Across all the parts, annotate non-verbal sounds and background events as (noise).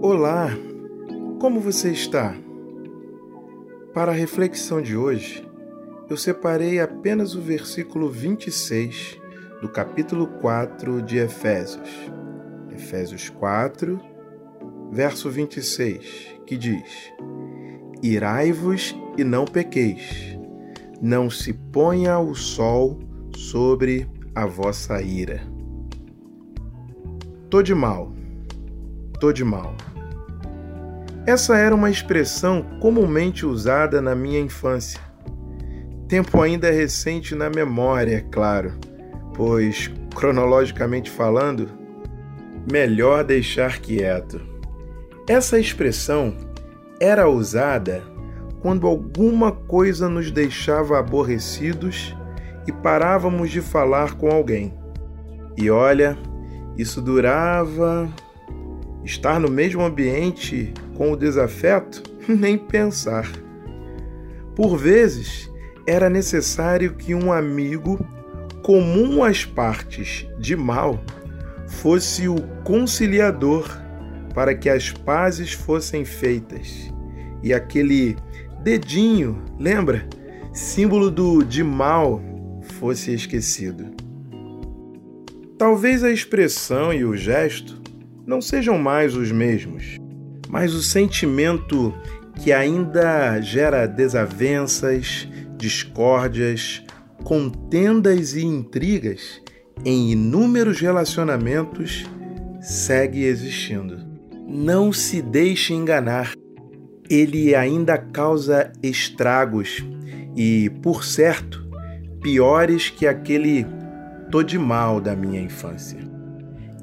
Olá, como você está? Para a reflexão de hoje, eu separei apenas o versículo 26 do capítulo 4 de Efésios. Efésios 4, verso 26, que diz: Irai-vos e não pequeis, não se ponha o sol sobre a vossa ira. Tô de mal, tô de mal. Essa era uma expressão comumente usada na minha infância. Tempo ainda recente na memória, é claro, pois, cronologicamente falando, melhor deixar quieto. Essa expressão era usada quando alguma coisa nos deixava aborrecidos e parávamos de falar com alguém. E olha, isso durava. Estar no mesmo ambiente com o desafeto? (laughs) Nem pensar. Por vezes, era necessário que um amigo, comum às partes de mal, fosse o conciliador para que as pazes fossem feitas. E aquele dedinho, lembra? Símbolo do de mal, fosse esquecido. Talvez a expressão e o gesto não sejam mais os mesmos, mas o sentimento que ainda gera desavenças, discórdias, contendas e intrigas em inúmeros relacionamentos segue existindo. Não se deixe enganar. Ele ainda causa estragos e, por certo, piores que aquele tô de mal da minha infância.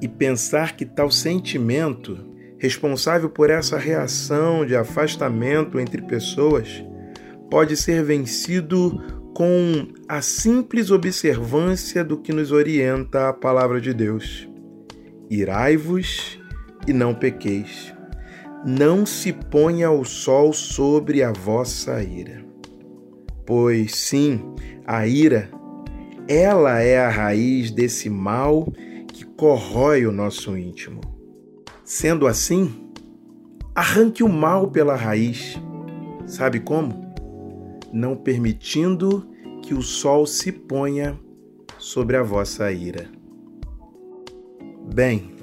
E pensar que tal sentimento, responsável por essa reação de afastamento entre pessoas, pode ser vencido com a simples observância do que nos orienta a palavra de Deus. Irai-vos e não pequeis. Não se ponha o sol sobre a vossa ira. Pois sim, a ira, ela é a raiz desse mal corrói o nosso íntimo. Sendo assim, arranque o mal pela raiz. Sabe como? Não permitindo que o sol se ponha sobre a vossa ira. Bem,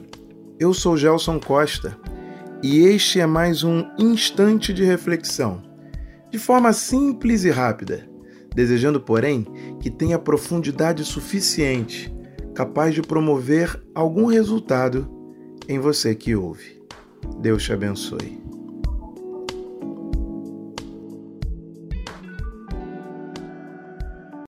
eu sou Gelson Costa e este é mais um instante de reflexão, de forma simples e rápida, desejando, porém, que tenha profundidade suficiente, capaz de promover algum resultado em você que ouve. Deus te abençoe.